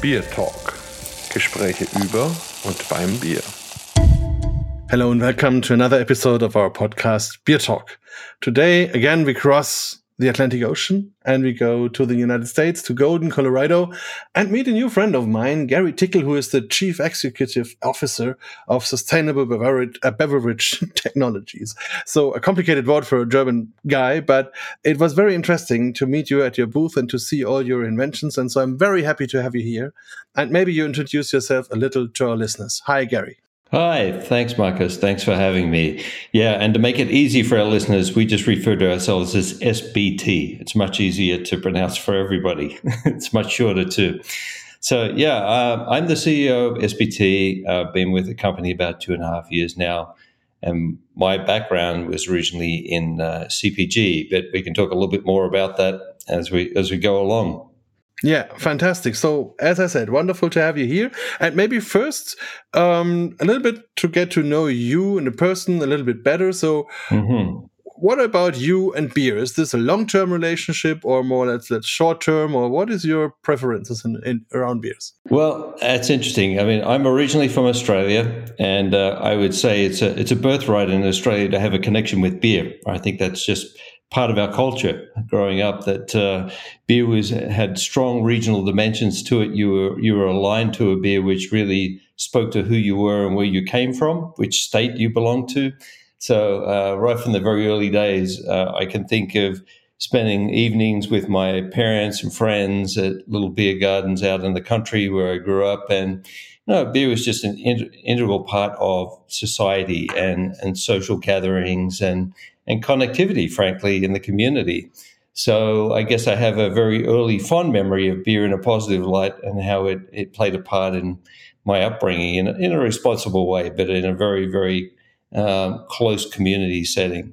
Beer Talk. Gespräche über und beim Bier. Hello and welcome to another episode of our podcast, Beer Talk. Today, again, we cross the Atlantic Ocean and we go to the United States, to Golden, Colorado, and meet a new friend of mine, Gary Tickle, who is the Chief Executive Officer of Sustainable Beverage, uh, Beverage Technologies. So a complicated word for a German guy, but it was very interesting to meet you at your booth and to see all your inventions. And so I'm very happy to have you here. And maybe you introduce yourself a little to our listeners. Hi, Gary. Hi, thanks, Markus. Thanks for having me. Yeah, and to make it easy for our listeners, we just refer to ourselves as SBT. It's much easier to pronounce for everybody. it's much shorter too. So, yeah, uh, I'm the CEO of SBT. I've been with the company about two and a half years now. And my background was originally in uh, CPG, but we can talk a little bit more about that as we as we go along. Yeah, fantastic. So, as I said, wonderful to have you here. And maybe first, um, a little bit to get to know you and the person a little bit better. So, mm-hmm. what about you and beer? Is this a long term relationship or more let's let's short term? Or what is your preferences in, in, around beers? Well, that's interesting. I mean, I'm originally from Australia, and uh, I would say it's a it's a birthright in Australia to have a connection with beer. I think that's just part of our culture growing up that uh, beer was had strong regional dimensions to it. You were you were aligned to a beer which really spoke to who you were and where you came from, which state you belonged to. So uh, right from the very early days, uh, I can think of spending evenings with my parents and friends at little beer gardens out in the country where I grew up, and you know, beer was just an in- integral part of society and and social gatherings and and connectivity, frankly, in the community. So I guess I have a very early fond memory of beer in a positive light and how it, it played a part in my upbringing in a, in a responsible way, but in a very, very um, close community setting.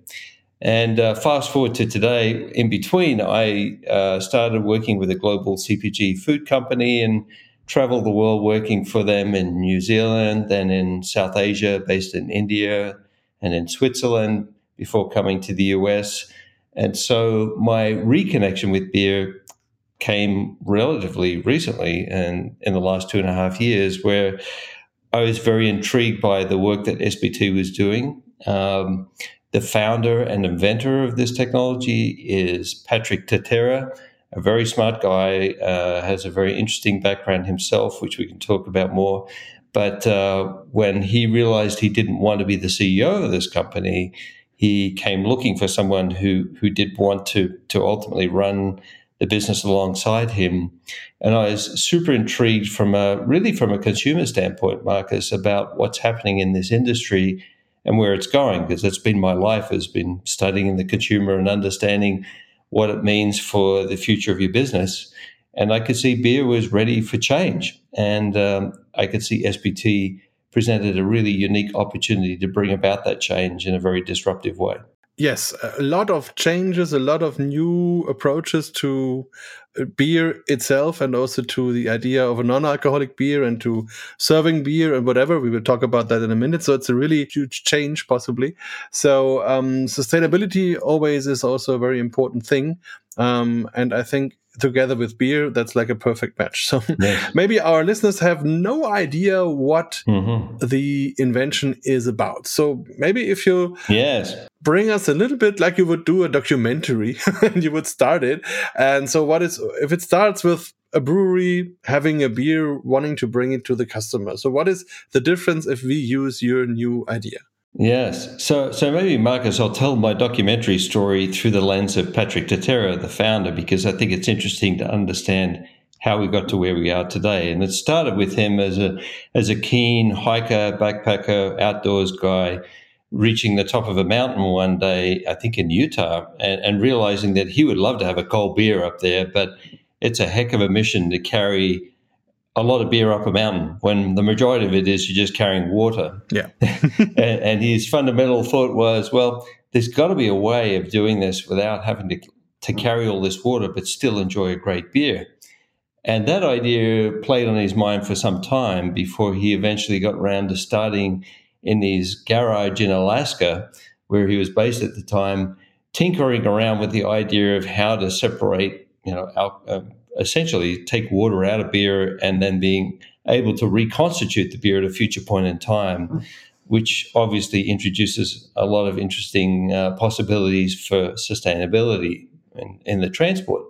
And uh, fast forward to today, in between, I uh, started working with a global CPG food company and traveled the world working for them in New Zealand, then in South Asia, based in India, and in Switzerland, before coming to the US. And so my reconnection with beer came relatively recently and in the last two and a half years, where I was very intrigued by the work that SBT was doing. Um, the founder and inventor of this technology is Patrick Tatera, a very smart guy, uh, has a very interesting background himself, which we can talk about more. But uh, when he realized he didn't want to be the CEO of this company, he came looking for someone who who did want to to ultimately run the business alongside him. And I was super intrigued from a really from a consumer standpoint, Markus, about what's happening in this industry and where it's going, because that's been my life has been studying the consumer and understanding what it means for the future of your business. And I could see beer was ready for change. And um, I could see SBT presented a really unique opportunity to bring about that change in a very disruptive way. Yes, a lot of changes, a lot of new approaches to uh, beer itself and also to the idea of a non-alcoholic beer and to serving beer and whatever. We will talk about that in a minute. So it's a really huge change possibly. So um, sustainability always is also a very important thing. Um, and i think together with beer, that's like a perfect match. So yes. maybe our listeners have no idea what mm-hmm. the invention is about. So maybe if you yes bring us a little bit like you would do a documentary and you would start it. And so what is if it starts with a brewery having a beer wanting to bring it to the customer. So what is the difference if we use your new idea? Yes. So, so maybe, Markus, I'll tell my documentary story through the lens of Patrick Tatera, the founder, because I think it's interesting to understand how we got to where we are today. And it started with him as a as a keen hiker, backpacker, outdoors guy, reaching the top of a mountain one day, I think in Utah, and, and realizing that he would love to have a cold beer up there, but it's a heck of a mission to carry a lot of beer up a mountain when the majority of it is you're just carrying water. Yeah. and, and, his fundamental thought was, well, there's got to be a way of doing this without having to, to carry all this water, but still enjoy a great beer. And that idea played on his mind for some time before he eventually got around to starting in his garage in Alaska, where he was based at the time, tinkering around with the idea of how to separate, you know, al- uh, essentially take water out of beer and then being able to reconstitute the beer at a future point in time, which obviously introduces a lot of interesting uh, possibilities for sustainability in, in the transport.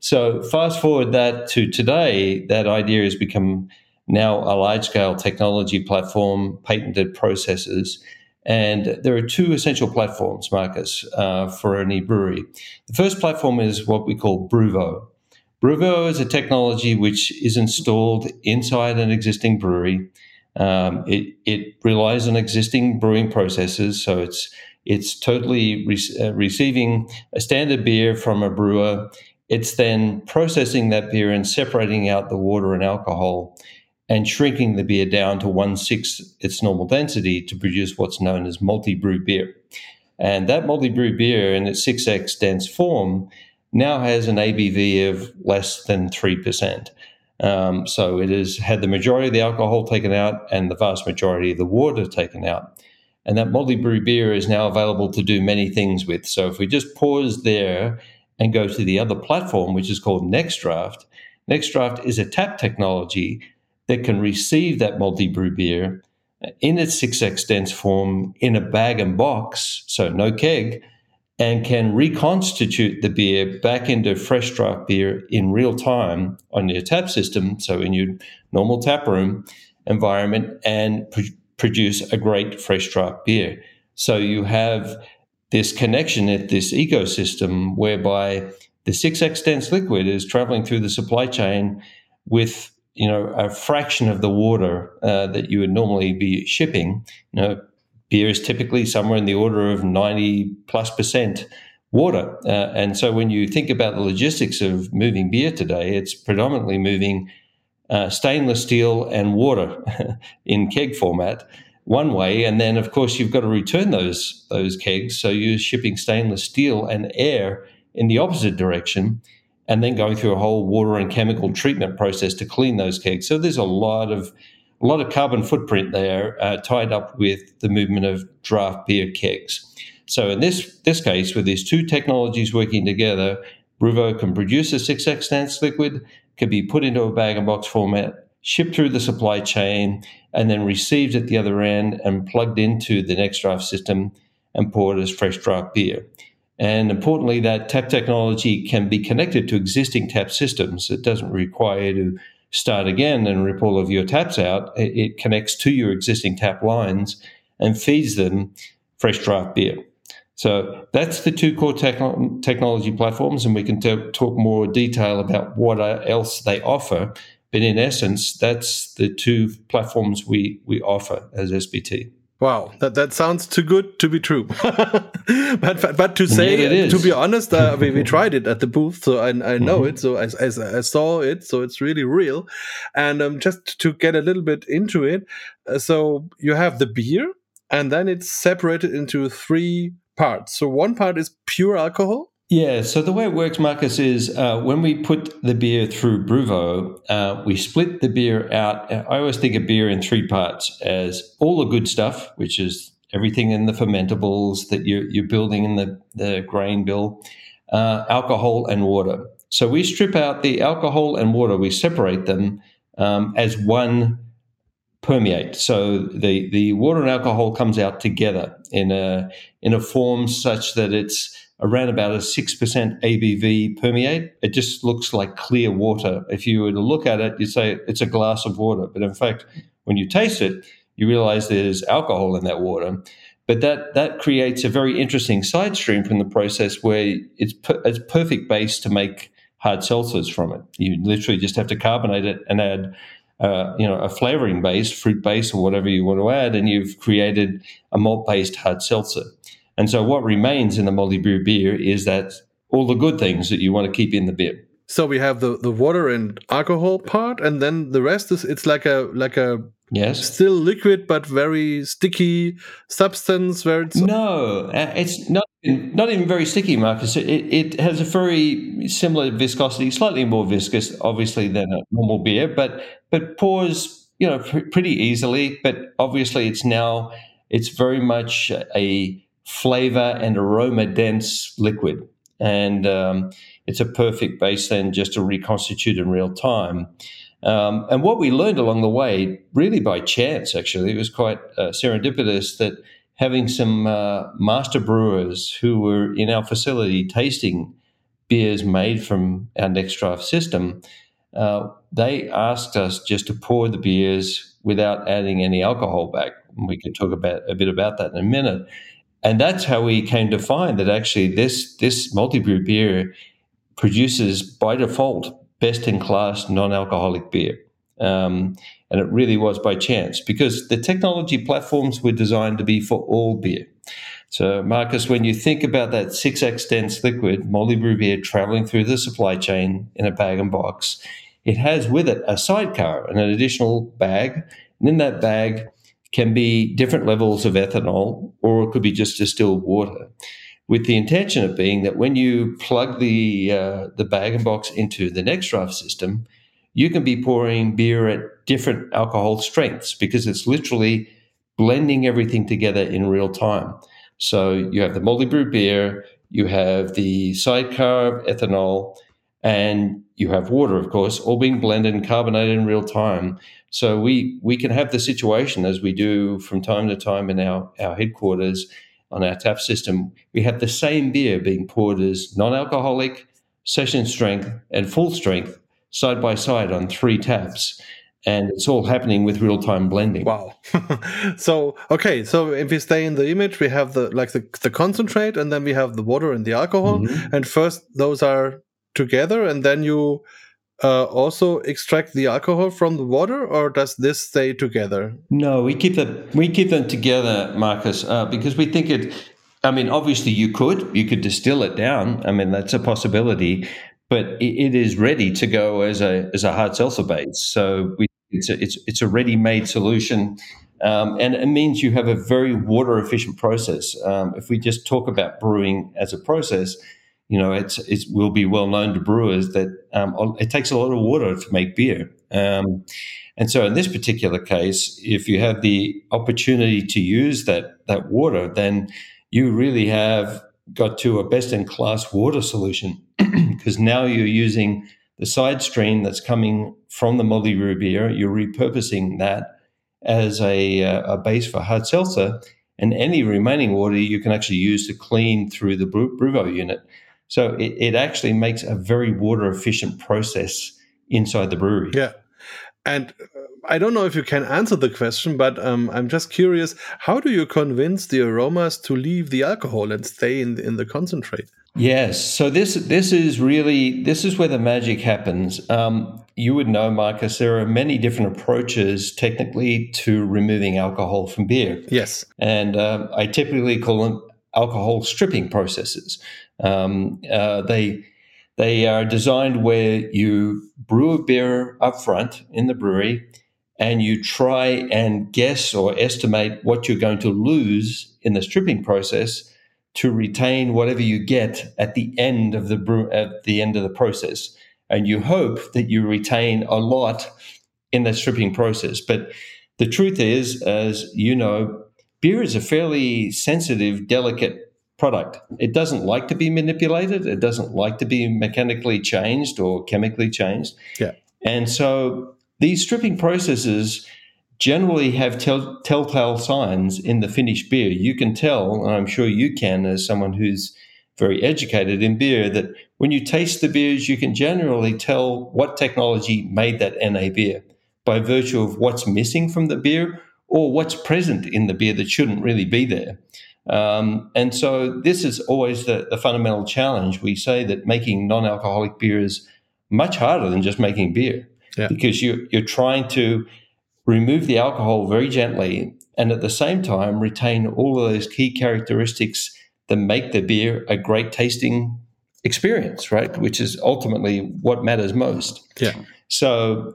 So, fast forward that to today, that idea has become now a large scale technology platform, patented processes. And there are two essential platforms, Markus, uh, for any brewery. The first platform is what we call BrewVo. BrewVo is a technology which is installed inside an existing brewery. Um, it, it relies on existing brewing processes, so it's it's totally re- uh, receiving a standard beer from a brewer. It's then processing that beer and separating out the water and alcohol and shrinking the beer down to one sixth its normal density to produce what's known as multi brew beer. And that multi brew beer in its 6x dense form now has an ABV of less than 3%. Um, so it has had the majority of the alcohol taken out and the vast majority of the water taken out. And that multi brew beer is now available to do many things with. So if we just pause there and go to the other platform, which is called NextDraft, NextDraft is a tap technology that can receive that multi brew beer in its 6x dense form in a bag and box, so no keg, and can reconstitute the beer back into fresh draft beer in real time on your tap system, so in your normal tap room environment, and pr- produce a great fresh draft beer. So you have this connection at this ecosystem whereby the 6x dense liquid is traveling through the supply chain with you know a fraction of the water uh, that you would normally be shipping. You know, beer is typically somewhere in the order of ninety plus percent water, uh, and so when you think about the logistics of moving beer today, it's predominantly moving uh, stainless steel and water in keg format one way, and then of course you've got to return those those kegs, so you're shipping stainless steel and air in the opposite direction and then going through a whole water and chemical treatment process to clean those kegs. So there's a lot of a lot of carbon footprint there uh, tied up with the movement of draft beer kegs. So in this this case, with these two technologies working together, BrewVo can produce a 6x dense liquid, can be put into a bag and box format, shipped through the supply chain, and then received at the other end and plugged into the next draft system and poured as fresh draft beer. And importantly, that tap technology can be connected to existing tap systems. It doesn't require you to start again and rip all of your taps out. It, it connects to your existing tap lines and feeds them fresh draft beer. So that's the two core techn- technology platforms, and we can t- talk more detail about what else they offer. But in essence, that's the two platforms we, we offer as SBT. Wow, that, that sounds too good to be true. but but to say to be honest, uh, we, we tried it at the booth, so I, I know mm -hmm. it. So I, I, I, saw it, so it's really real. And um, just to get a little bit into it, uh, so you have the beer, and then it's separated into three parts. So one part is pure alcohol. Yeah, so the way it works, Markus, is uh, when we put the beer through BrewVo, uh, we split the beer out. I always think of beer in three parts as all the good stuff, which is everything in the fermentables that you're, you're building in the, the grain bill, uh, alcohol and water. So we strip out the alcohol and water, we separate them um, as one permeate. So the, the water and alcohol comes out together in a, in a form such that it's around about a 6% ABV permeate. It just looks like clear water. If you were to look at it, you'd say it's a glass of water. But in fact, when you taste it, you realize there's alcohol in that water. But that, that creates a very interesting side stream from the process where it's, per, it's perfect base to make hard seltzers from it. You literally just have to carbonate it and add uh, you know, a flavoring base, fruit base, or whatever you want to add, and you've created a malt based hard seltzer. And so what remains in the multi-brew beer is that all the good things that you want to keep in the beer. So we have the, the water and alcohol part, and then the rest is it's like a like a yes still liquid but very sticky substance. Where it's no, uh, it's not not even very sticky, Markus. It, it has a very similar viscosity, slightly more viscous, obviously, than a normal beer, but but pours you know pr- pretty easily. But obviously, it's now it's very much a flavor and aroma dense liquid. And um, it's a perfect base then just to reconstitute in real time. Um, and what we learned along the way, really by chance, actually, it was quite uh, serendipitous that having some uh, master brewers who were in our facility tasting beers made from our next draft system, uh, they asked us just to pour the beers without adding any alcohol back. And we can talk about a bit about that in a minute. And that's how we came to find that actually this this multi brew beer produces by default best in class non alcoholic beer. Um, and it really was by chance because the technology platforms were designed to be for all beer. So, Markus, when you think about that 6x dense liquid, multi brew beer traveling through the supply chain in a bag and box, it has with it a sidecar and an additional bag. And in that bag can be different levels of ethanol, or it could be just distilled water with the intention of being that when you plug the uh, the bag and box into the next draft system, you can be pouring beer at different alcohol strengths because it's literally blending everything together in real time. So you have the multi brew beer, you have the sidecar ethanol, and you have water, of course, all being blended and carbonated in real time. So we we can have the situation as we do from time to time in our, our headquarters on our tap system, we have the same beer being poured as non alcoholic, session strength, and full strength side by side on three taps. And it's all happening with real time blending. Wow. so, okay. So, if we stay in the image, we have the like the, the concentrate, and then we have the water and the alcohol. Mm-hmm. And first, those are together, and then you uh, also extract the alcohol from the water, or does this stay together? No, we keep them. We keep them together, Marcus, uh, because we think it. I mean, obviously, you could you could distill it down. I mean, that's a possibility, but it, it is ready to go as a as a hard seltzer base. So we, it's a, it's it's a ready made solution. Um, and it means you have a very water efficient process. Um, if we just talk about brewing as a process, you know, it's it will be well known to brewers that um, it takes a lot of water to make beer. Um, and so, in this particular case, if you have the opportunity to use that that water, then you really have got to a best in class water solution because now you're using the side stream that's coming from the brew beer. You're repurposing that as a, uh, a base for hard seltzer, and any remaining water you can actually use to clean through the BrewVo unit. So it, it actually makes a very water efficient process inside the brewery. Yeah. And uh, I don't know if you can answer the question, but um, I'm just curious how do you convince the aromas to leave the alcohol and stay in, in the concentrate? Yes, so this this is really this is where the magic happens. Um, you would know, Markus, there are many different approaches technically to removing alcohol from beer. Yes, and um, I typically call them alcohol stripping processes. Um, uh, they they are designed where you brew a beer up front in the brewery and you try and guess or estimate what you're going to lose in the stripping process to retain whatever you get at the end of the brew, at the end of the process. And you hope that you retain a lot in the stripping process. But the truth is as you know beer is a fairly sensitive delicate product. It doesn't like to be manipulated. It doesn't like to be mechanically changed or chemically changed. Yeah. And so these stripping processes generally have tell, telltale signs in the finished beer. You can tell, and I'm sure you can as someone who's very educated in beer, that when you taste the beers, you can generally tell what technology made that NA beer by virtue of what's missing from the beer or what's present in the beer that shouldn't really be there. Um, and so this is always the, the fundamental challenge. We say that making non-alcoholic beer is much harder than just making beer yeah. because you, you're trying to remove the alcohol very gently and at the same time retain all of those key characteristics that make the beer a great tasting experience, right? Which is ultimately what matters most. Yeah. So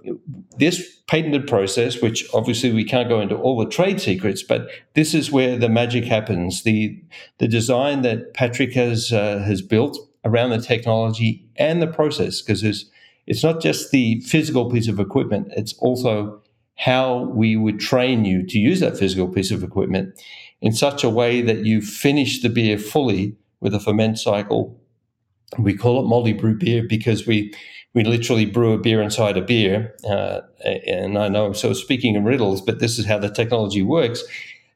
this patented process, which obviously we can't go into all the trade secrets, but this is where the magic happens. The the design that Patrick has uh, has built around the technology and the process, because it's it's not just the physical piece of equipment; it's also how we would train you to use that physical piece of equipment in such a way that you finish the beer fully with a ferment cycle we call it multi brew beer because we we literally brew a beer inside a beer. Uh, and I know I'm sort of speaking in riddles, but this is how the technology works.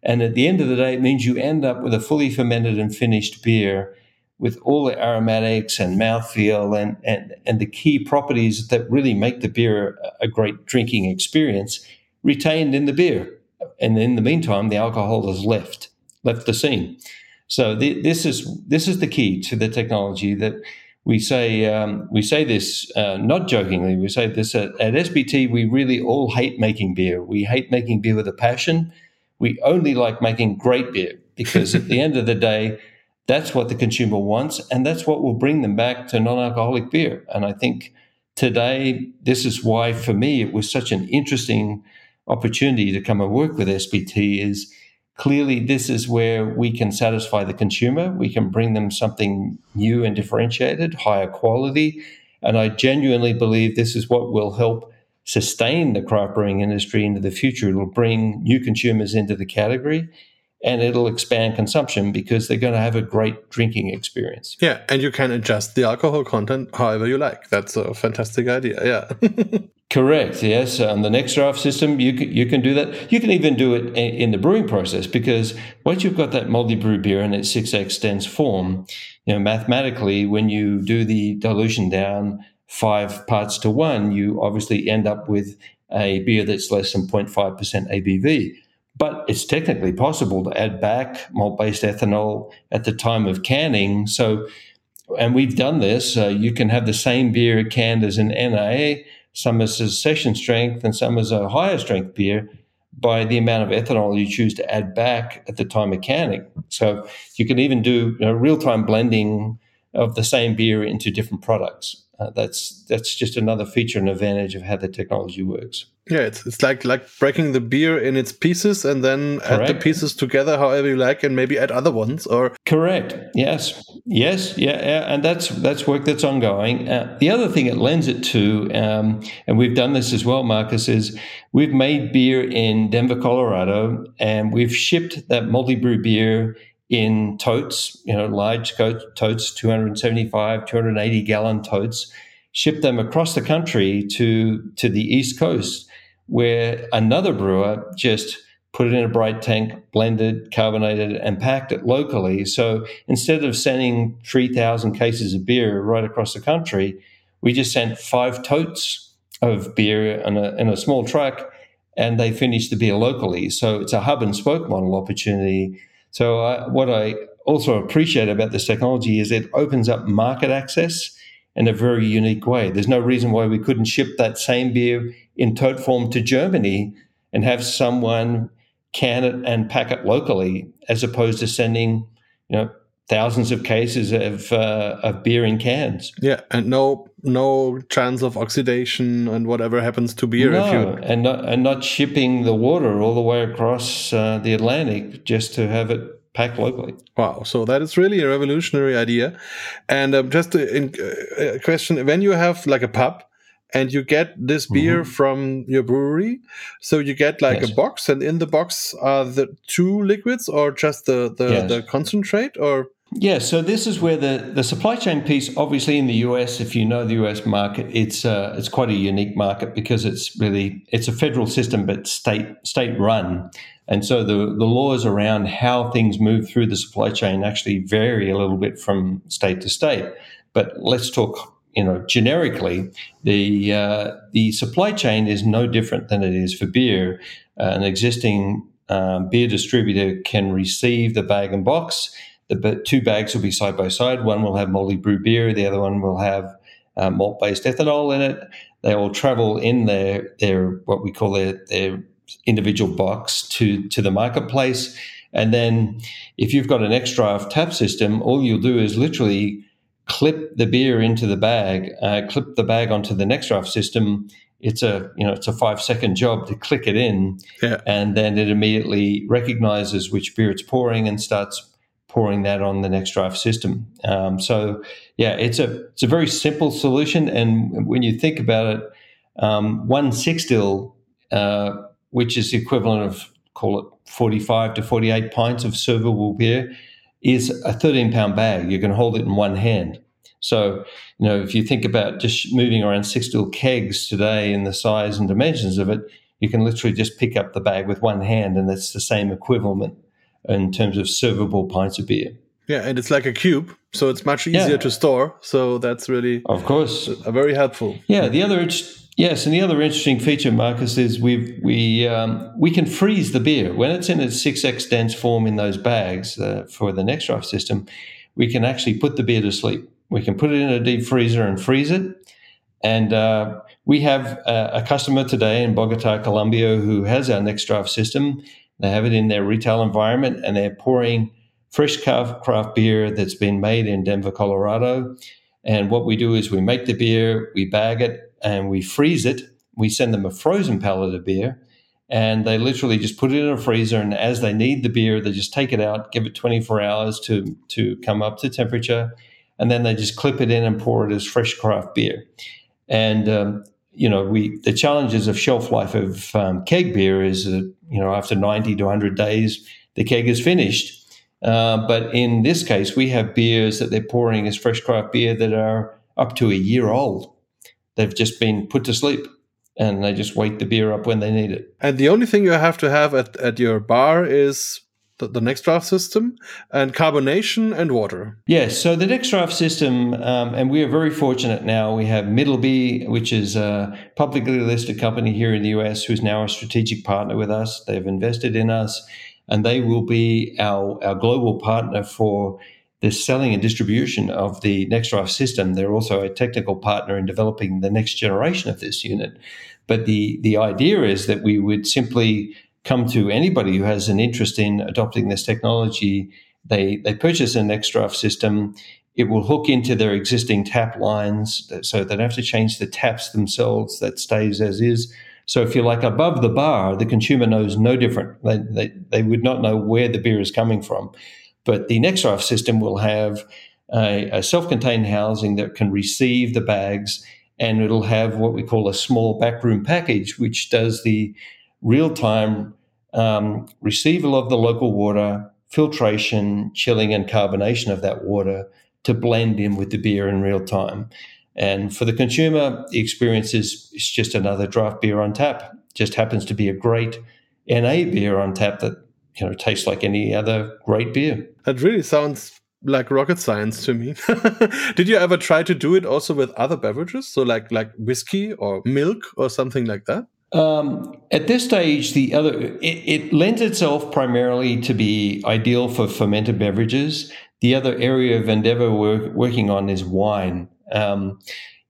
And at the end of the day, it means you end up with a fully fermented and finished beer with all the aromatics and mouthfeel and, and, and the key properties that really make the beer a great drinking experience retained in the beer. And in the meantime, the alcohol has left, left the scene. So the, this is this is the key to the technology that we say um, we say this uh, not jokingly. We say this at, at SBT. We really all hate making beer. We hate making beer with a passion. We only like making great beer because at the end of the day, that's what the consumer wants, and that's what will bring them back to non-alcoholic beer. And I think today, this is why for me it was such an interesting opportunity to come and work with SBT. Is clearly this is where we can satisfy the consumer. We can bring them something new and differentiated, higher quality. And I genuinely believe this is what will help sustain the craft brewing industry into the future. It'll bring new consumers into the category and it'll expand consumption because they're going to have a great drinking experience. Yeah, and you can adjust the alcohol content however you like. That's a fantastic idea. Yeah. Correct. Yes, on the next draft system, you can, you can do that. You can even do it in the brewing process because once you've got that multi-brew beer in its six x dense form, you know mathematically, when you do the dilution down five parts to one, you obviously end up with a beer that's less than 0.5% ABV. But it's technically possible to add back malt-based ethanol at the time of canning. So, and we've done this. Uh, you can have the same beer canned as an NA some as a session strength and some as a higher strength beer by the amount of ethanol you choose to add back at the time of canning. So you can even do you know, real time blending of the same beer into different products. Uh, that's that's just another feature and advantage of how the technology works. Yeah, it's it's like like breaking the beer in its pieces and then Correct. add the pieces together however you like, and maybe add other ones. Or Correct. Yes. Yes. Yeah. yeah. And that's that's work that's ongoing. Uh, the other thing it lends it to, um, and we've done this as well, Markus, is we've made beer in Denver, Colorado, and we've shipped that multi brew beer in totes, you know, large totes, 275, 280 gallon totes, ship them across the country to, to the East Coast, where another brewer just put it in a bright tank, blended, carbonated, and packed it locally. So instead of sending 3,000 cases of beer right across the country, we just sent five totes of beer in a, in a small truck and they finished the beer locally. So it's a hub and spoke model opportunity so, uh, what I also appreciate about this technology is it opens up market access in a very unique way. There's no reason why we couldn't ship that same beer in tote form to Germany and have someone can it and pack it locally, as opposed to sending, you know, thousands of cases of uh, of beer in cans. Yeah, and no no chance of oxidation and whatever happens to beer. No, you... and not and not shipping the water all the way across uh, the Atlantic just to have it packed locally. Wow, so that is really a revolutionary idea. And um, just a, a, question: when you have like a pub and you get this beer mm-hmm. from your brewery. So you get like yes. a box, and in the box are the two liquids, or just the the, yes. the concentrate, or yeah, so this is where the, the supply chain piece, obviously in the US, if you know the US market, it's uh, it's quite a unique market because it's really it's a federal system but state state run, and so the the laws around how things move through the supply chain actually vary a little bit from state to state. But let's talk you know, generically, the uh, the supply chain is no different than it is for beer. Uh, an existing um, beer distributor can receive the bag and box. The two bags will be side by side. One will have multi brew beer. The other one will have uh, malt based ethanol in it. They will travel in their their what we call their their individual box to to the marketplace. And then, if you've got an X draft tap system, all you'll do is literally clip the beer into the bag, uh, clip the bag onto the next draft system. It's a you know it's a five second job to click it in, yeah. and then it immediately recognizes which beer it's pouring and starts pouring that on the next draft system. Um, so yeah, it's a it's a very simple solution, and when you think about it, um, one sixtel, uh, which is the equivalent of call it forty five to forty eight pints of servable beer is a 13 pound bag. You can hold it in one hand. So, you know, if you think about just moving around six little kegs today in the size and dimensions of it, you can literally just pick up the bag with one hand, and that's the same equivalent in terms of servable pints of beer. Yeah, and it's like a cube, so it's much easier yeah. to store. So that's really, of course, a very helpful. Yeah, the other yes, and the other interesting feature, Markus, is we we um, we can freeze the beer when it's in its six x dense form in those bags uh, for the NexDraft system. We can actually put the beer to sleep. We can put it in a deep freezer and freeze it. And uh, we have a, a, customer today in Bogota, Colombia, who has our NexDraft system. They have it in their retail environment, and they're pouring fresh craft beer that's been made in Denver, Colorado. And what we do is we make the beer, we bag it, and we freeze it. We send them a frozen pallet of beer, and they literally just put it in a freezer. And as they need the beer, they just take it out, give it 24 hours to to come up to temperature, and then they just clip it in and pour it as fresh craft beer. And um, you know, we the challenges of shelf life of um, keg beer is that you know after 90 to 100 days, the keg is finished uh, but in this case, we have beers that they're pouring as fresh craft beer that are up to a year old. They've just been put to sleep and they just wait the beer up when they need it. And the only thing you have to have at, at your bar is the, the NexDraft system and carbonation and water. Yes, so the next draft system, um, and we are very fortunate now. We have Middleby, which is a publicly listed company here in the US, who's now a strategic partner with us. They've invested in us and they will be our, our global partner for the selling and distribution of the NexDraft system. They're also a technical partner in developing the next generation of this unit. But the, the idea is that we would simply come to anybody who has an interest in adopting this technology. They, they purchase an NexDraft system. It will hook into their existing tap lines, so they don't have to change the taps themselves. That stays as is so if you're like above the bar, the consumer knows no different. They, they, they would not know where the beer is coming from. But the NexDraft system will have a, a self-contained housing that can receive the bags and it'll have what we call a small backroom package, which does the real-time um, receival of the local water, filtration, chilling, and carbonation of that water to blend in with the beer in real time. And for the consumer, the experience is, is just another draft beer on tap. Just happens to be a great NA beer on tap that you know tastes like any other great beer. That really sounds like rocket science to me. Did you ever try to do it also with other beverages, so like like whiskey or milk or something like that? Um, at this stage, the other it, it, lends itself primarily to be ideal for fermented beverages. The other area of endeavor we're working on is wine. Um,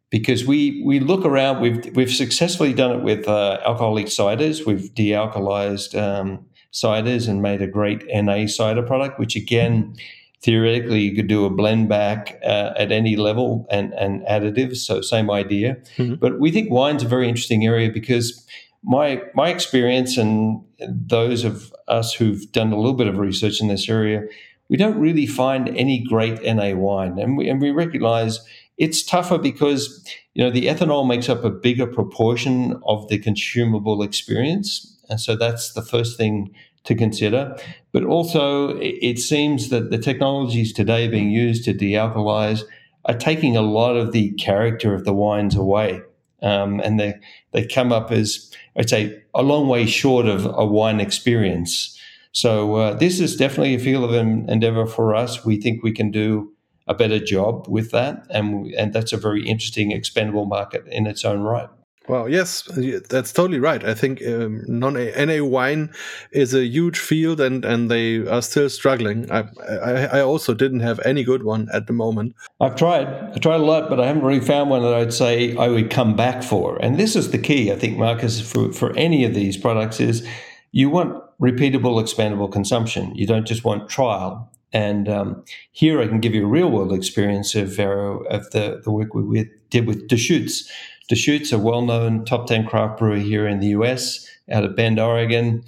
because we we look around, we've we've successfully done it with uh, alcoholic ciders. We've dealcoholized um, ciders and made a great NA cider product, which again, theoretically, you could do a blend back uh, at any level and and additives. So same idea. Mm-hmm. But we think wine's a very interesting area because my my experience and those of us who've done a little bit of research in this area, we don't really find any great NA wine, and we and we recognize it's tougher because you know the ethanol makes up a bigger proportion of the consumable experience, and so that's the first thing to consider. But also, it seems that the technologies today being used to dealkalize are taking a lot of the character of the wines away, um, and they they come up as I'd say a long way short of a wine experience. So uh, this is definitely a field of endeavor for us. We think we can do a better job with that, and and that's a very interesting expendable market in its own right. Well, yes, that's totally right. I think um, non NA wine is a huge field, and, and they are still struggling. I, I, I also didn't have any good one at the moment. I've tried, I tried a lot, but I haven't really found one that I'd say I would come back for. And this is the key, I think, Markus, for for any of these products is you want repeatable, expandable consumption. You don't just want trial. And um, here I can give you a real world experience of, uh, of the, the work we did with Deschutes. Deschutes, a well known top 10 craft brewer here in the US, out of Bend, Oregon.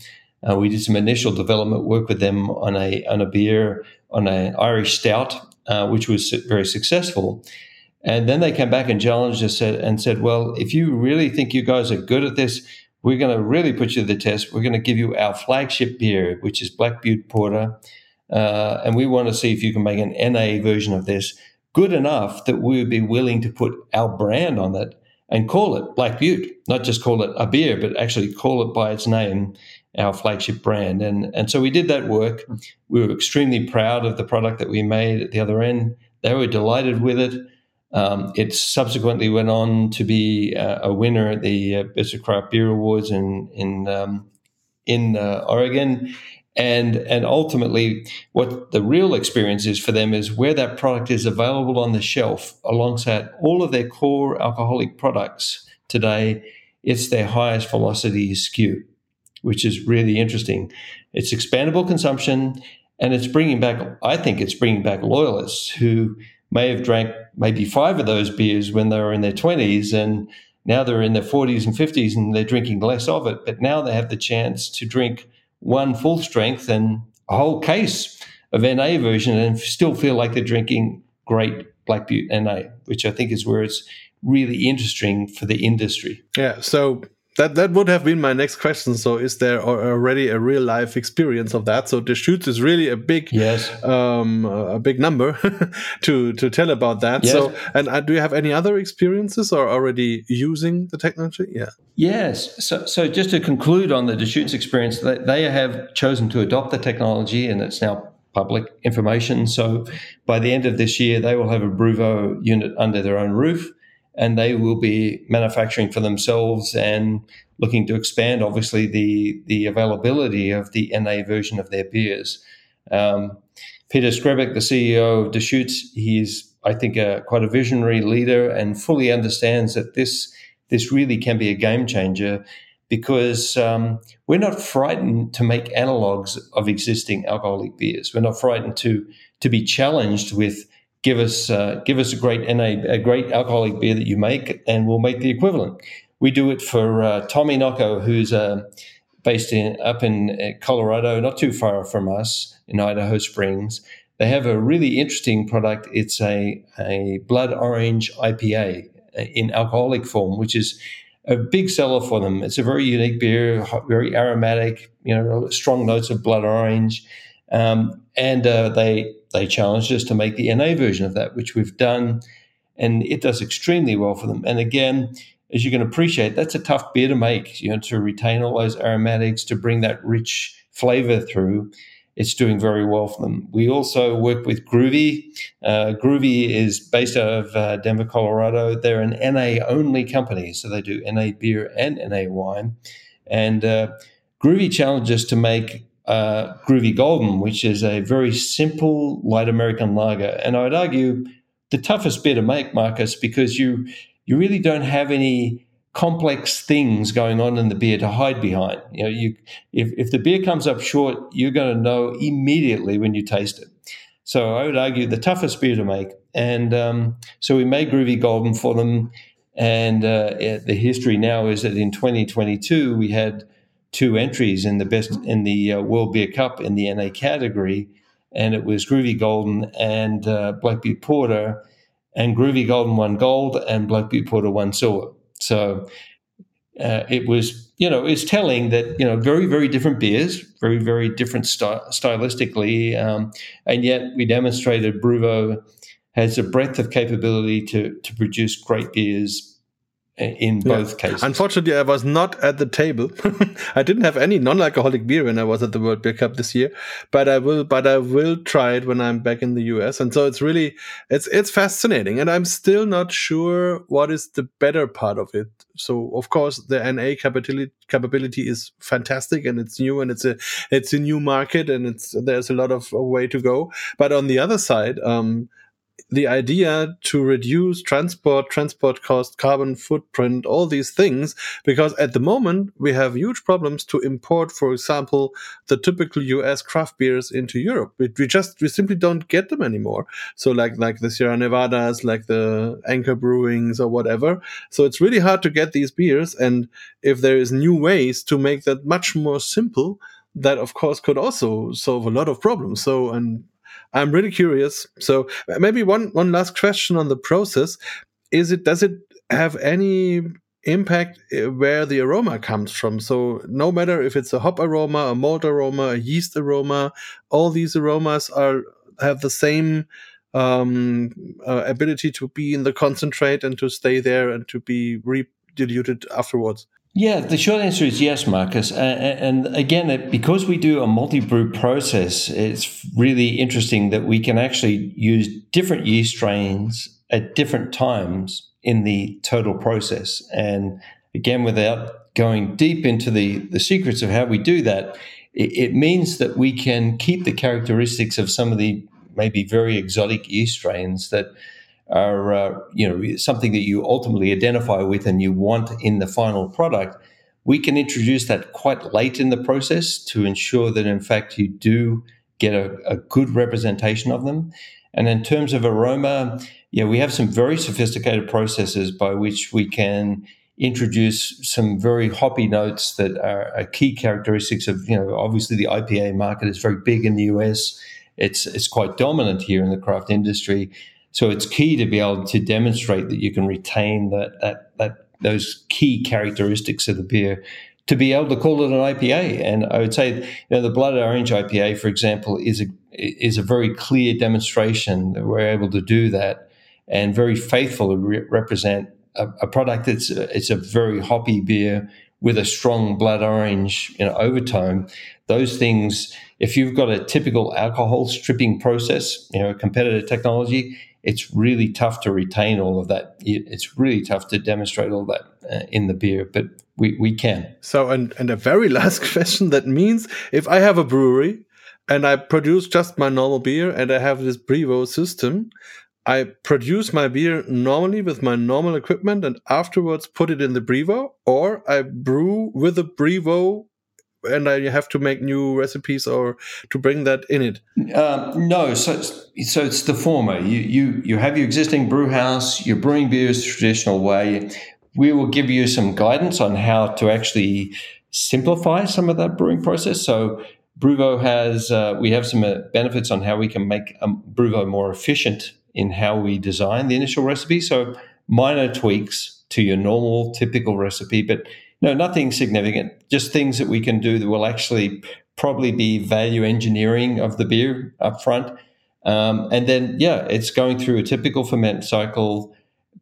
Uh, we did some initial development work with them on a, on a beer, on an Irish stout, uh, which was very successful. And then they came back and challenged us and said, well, if you really think you guys are good at this, we're going to really put you to the test. We're going to give you our flagship beer, which is Black Butte Porter. Uh, and we want to see if you can make an NA version of this good enough that we would be willing to put our brand on it and call it Black Butte, not just call it a beer, but actually call it by its name, our flagship brand. And, and so we did that work. We were extremely proud of the product that we made at the other end. They were delighted with it. Um, it subsequently went on to be uh, a winner at the uh, Best of Craft Beer Awards in in um, in uh, Oregon, and and ultimately, what the real experience is for them is where that product is available on the shelf alongside all of their core alcoholic products today. It's their highest velocity SKU which is really interesting. It's expandable consumption, and it's bringing back. I think it's bringing back loyalists who may have drank maybe five of those beers when they were in their 20s and now they're in their 40s and 50s and they're drinking less of it. But now they have the chance to drink one full strength and a whole case of NA version and still feel like they're drinking great Black Butte NA, which I think is where it's really interesting for the industry. Yeah. So that that would have been my next question. So, is there already a real life experience of that? So, the Deschutes is really a big, yes, um, a big number to to tell about that. Yes. So, and uh, do you have any other experiences or already using the technology? Yeah. Yes. So, so just to conclude on the Deschutes experience, they, they have chosen to adopt the technology, and it's now public information. So, by the end of this year, they will have a BrewVo unit under their own roof and they will be manufacturing for themselves and looking to expand, obviously, the, the availability of the NA version of their beers. Um, Peter Skrebek, the CEO of Deschutes, he's, I think, a, quite a visionary leader and fully understands that this, this really can be a game changer because um, we're not frightened to make analogs of existing alcoholic beers. We're not frightened to, to be challenged with give us uh, give us a great NA, a great alcoholic beer that you make, and we'll make the equivalent. We do it for uh, Tommyknocker, who's uh, based in up in uh, Colorado, not too far from us in Idaho Springs. They have a really interesting product. It's a a blood orange IPA uh, in alcoholic form, which is a big seller for them. It's a very unique beer, very aromatic, you know, strong notes of blood orange, um, and uh, they they challenged us to make the NA version of that, which we've done, and it does extremely well for them. And again, as you can appreciate, that's a tough beer to make. You know, to retain all those aromatics, to bring that rich flavor through. It's doing very well for them. We also work with Grüvi. Uh, Grüvi is based out of uh, Denver, Colorado. They're an NA only company, so they do NA beer and NA wine. And uh, Grüvi challenges us to make uh, Grüvi Golden, which is a very simple light American lager. And I'd argue the toughest beer to make, Markus, because you you really don't have any complex things going on in the beer to hide behind. You know, you if, if the beer comes up short, you're going to know immediately when you taste it. So I would argue the toughest beer to make. And um, so we made Grüvi Golden for them. And uh, the history now is that in 2022 we had two entries in the best in the uh, World Beer Cup in the NA category, and it was Grüvi Golden and uh, Black Porter, and Grüvi Golden won gold and Black Porter won silver. So uh, it was, you know, it's telling that you know very very different beers, very very different sty- stylistically, um, and yet we demonstrated BrewVo has a breadth of capability to to produce great beers in both yeah. cases. Unfortunately, I was not at the table. I didn't have any non-alcoholic beer when I was at the World Beer Cup this year, but I will. But I will try it when I'm back in the US. And so it's really it's it's fascinating, and I'm still not sure what is the better part of it. So of course, the NA capability capability is fantastic, and it's new, and it's a it's a new market, and it's there's a lot of way to go. But on the other side, um, the idea to reduce transport, transport cost, carbon footprint, all these things, because at the moment we have huge problems to import, for example, the typical US craft beers into Europe. We, we just, we simply don't get them anymore. So like, like the Sierra Nevadas, like the Anchor Brewings or whatever. So it's really hard to get these beers. And if there is new ways to make that much more simple, that of course could also solve a lot of problems. So, and I'm really curious. So maybe one one last question on the process: Is it does it have any impact uh, where the aroma comes from? So no matter if it's a hop aroma, a malt aroma, a yeast aroma, all these aromas are have the same um, uh, ability to be in the concentrate and to stay there and to be rediluted afterwards? Yeah, the short answer is yes, Markus. And again, because we do a multi brew process, it's really interesting that we can actually use different yeast strains at different times in the total process. And again, without going deep into the, the secrets of how we do that, it, it means that we can keep the characteristics of some of the maybe very exotic yeast strains that are uh, you know something that you ultimately identify with and you want in the final product we can introduce that quite late in the process to ensure that in fact you do get a, a good representation of them. And in terms of aroma yeah we have some very sophisticated processes by which we can introduce some very hoppy notes that are, are key characteristics of you know obviously the ipa market is very big in the us it's it's quite dominant here in the craft industry so it's key to be able to demonstrate that you can retain that that that those key characteristics of the beer to be able to call it an IPA. And I would say, you know, the Blood Orange IPA, for example, is a is a very clear demonstration that we're able to do that and very faithfully re- represent a, a, product that's a, it's a very hoppy beer with a strong blood orange you know, overtone. Those things, if you've got a typical alcohol stripping process, you know, competitive technology, it's really tough to retain all of that. It's really tough to demonstrate all that uh, in the beer, but we, we can. So, and, and a very last question that means if I have a brewery and I produce just my normal beer and I have this BrewVo system, I produce my beer normally with my normal equipment and afterwards put it in the BrewVo, or I brew with a BrewVo and I have to make new recipes or to bring that in it? Um, no, so so it's the former. You you you have your existing brew house. You're brewing beers the traditional way. We will give you some guidance on how to actually simplify some of that brewing process. So BrewVo has uh, we have some uh, benefits on how we can make um, BrewVo more efficient in how we design the initial recipe. So minor tweaks to your normal typical recipe, but no, nothing significant. Just things that we can do that will actually probably be value engineering of the beer up front. Um, and then, yeah, it's going through a typical ferment cycle,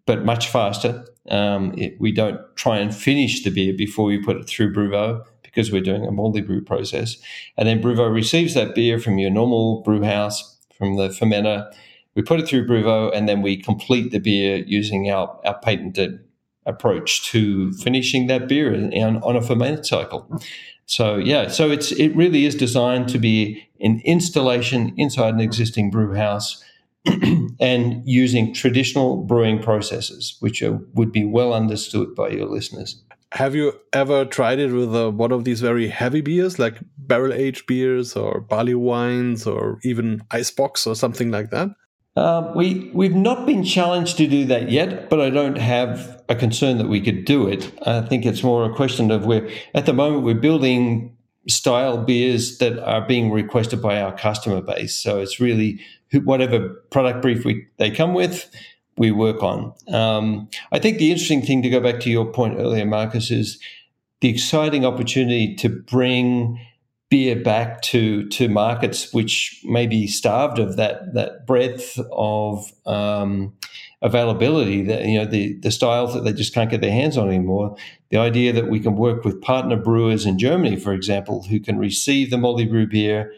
but much faster. Um, it, we don't try and finish the beer before we put it through BrewVo because we're doing a multi brew process. And then BrewVo receives that beer from your normal brew house, from the fermenter. We put it through BrewVo, and then we complete the beer using our, our patented approach to finishing that beer on, on a fermented cycle. So yeah, so it's it really is designed to be an installation inside an existing brew house and using traditional brewing processes, which are, would be well understood by your listeners. Have you ever tried it with uh, one of these very heavy beers, like barrel aged beers or barley wines or even Eisbock or something like that? Uh, we we've not been challenged to do that yet, but I don't have a concern that we could do it. I think it's more a question of where at the moment we're building style beers that are being requested by our customer base. So it's really whatever product brief we they come with, we work on. Um, I think the interesting thing to go back to your point earlier, Markus, is the exciting opportunity to bring beer back to to markets which may be starved of that that breadth of um, availability that you know the the styles that they just can't get their hands on anymore. The idea that we can work with partner brewers in Germany, for example, who can receive the multi brew beer,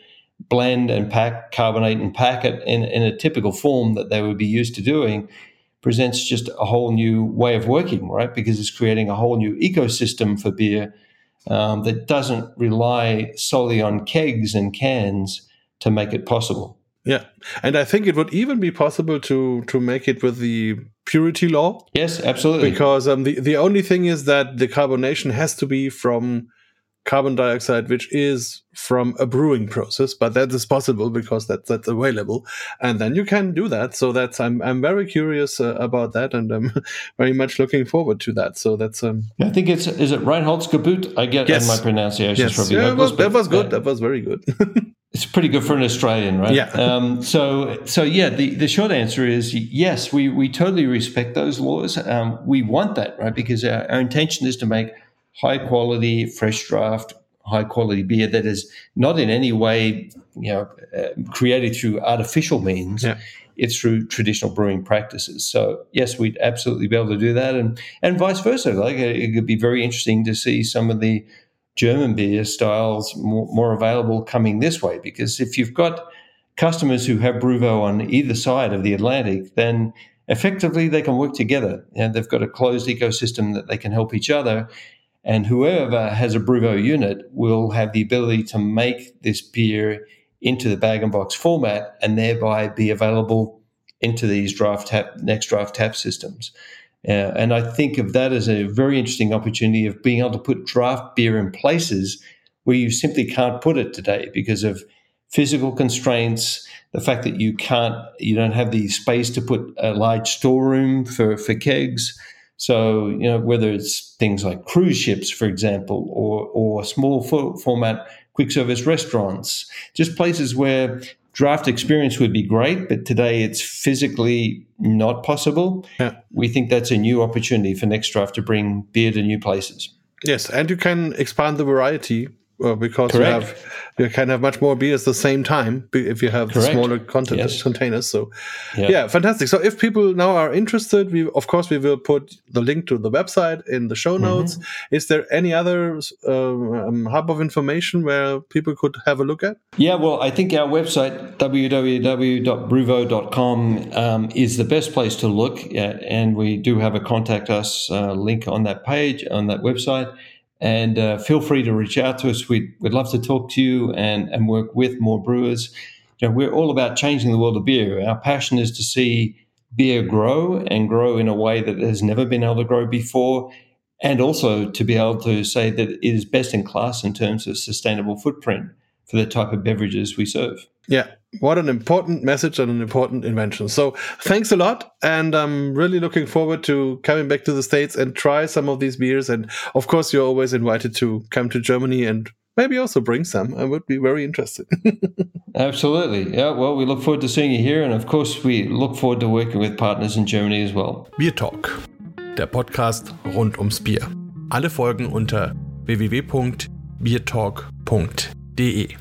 blend and pack, carbonate and pack it in, in a typical form that they would be used to doing, presents just a whole new way of working, right? Because it's creating a whole new ecosystem for beer um, that doesn't rely solely on kegs and cans to make it possible. Yeah, and I think it would even be possible to to make it with the purity law. Yes, absolutely. Because um, the the only thing is that the carbonation has to be from carbon dioxide, which is from a brewing process, but that is possible because that, that's available. And then you can do that. So that's, I'm, I'm very curious uh, about that and I'm very much looking forward to that. So that's, um, I think it's, is it Reinheitsgebot? I get yes. my pronunciation yes. you. Yeah, was, that was good. that was very good. it's pretty good for an Australian, right? Yeah. Um, so, so yeah, the, the short answer is yes, we, we totally respect those laws. Um, we want that, right? Because our, our intention is to make high quality, fresh draft, high quality beer that is not in any way, you know, uh, created through artificial means. Yeah. it's through traditional brewing practices. So yes, we'd absolutely be able to do that, and and vice versa. Like it could be very interesting to see some of the German beer styles more, more available coming this way, because if you've got customers who have BrewVo on either side of the Atlantic, then effectively they can work together. And they've got a closed ecosystem that they can help each other. And whoever has a BrewVo unit will have the ability to make this beer into the bag and box format and thereby be available into these draft tap next draft tap systems. Uh, and I think of that as a very interesting opportunity of being able to put draft beer in places where you simply can't put it today because of physical constraints, the fact that you can't, you don't have the space to put a large storeroom for, for kegs. So, you know, whether it's things like cruise ships, for example, or, or small format quick service restaurants, just places where draft experience would be great, but today it's physically not possible. Yeah. We think that's a new opportunity for Next Draft to bring beer to new places. Yes, and you can expand the variety uh, because Correct. you have you can have much more beer at the same time if you have smaller content yes. containers. So, yeah. yeah. fantastic. So, if people now are interested, we of course we will put the link to the website in the show notes. Mm-hmm. Is there any other um, hub of information where people could have a look at? Yeah, well, I think our website www.brewvo.com um, is the best place to look at, and we do have a contact us uh, link on that page on that website. And uh, feel free to reach out to us. We'd, we'd love to talk to you and, and work with more brewers. You know, we're all about changing the world of beer. Our passion is to see beer grow and grow in a way that has never been able to grow before, and also to be able to say that it is best in class in terms of sustainable footprint for the type of beverages we serve. Yeah, what an important message and an important invention. So thanks a lot. And I'm really looking forward to coming back to the States and try some of these beers. And of course, you're always invited to come to Germany and maybe also bring some. I would be very interested. Absolutely. Yeah, well, we look forward to seeing you here. And of course, we look forward to working with partners in Germany as well. BierTalk, der Podcast rund ums Bier. Alle Folgen unter www.biertalk.de.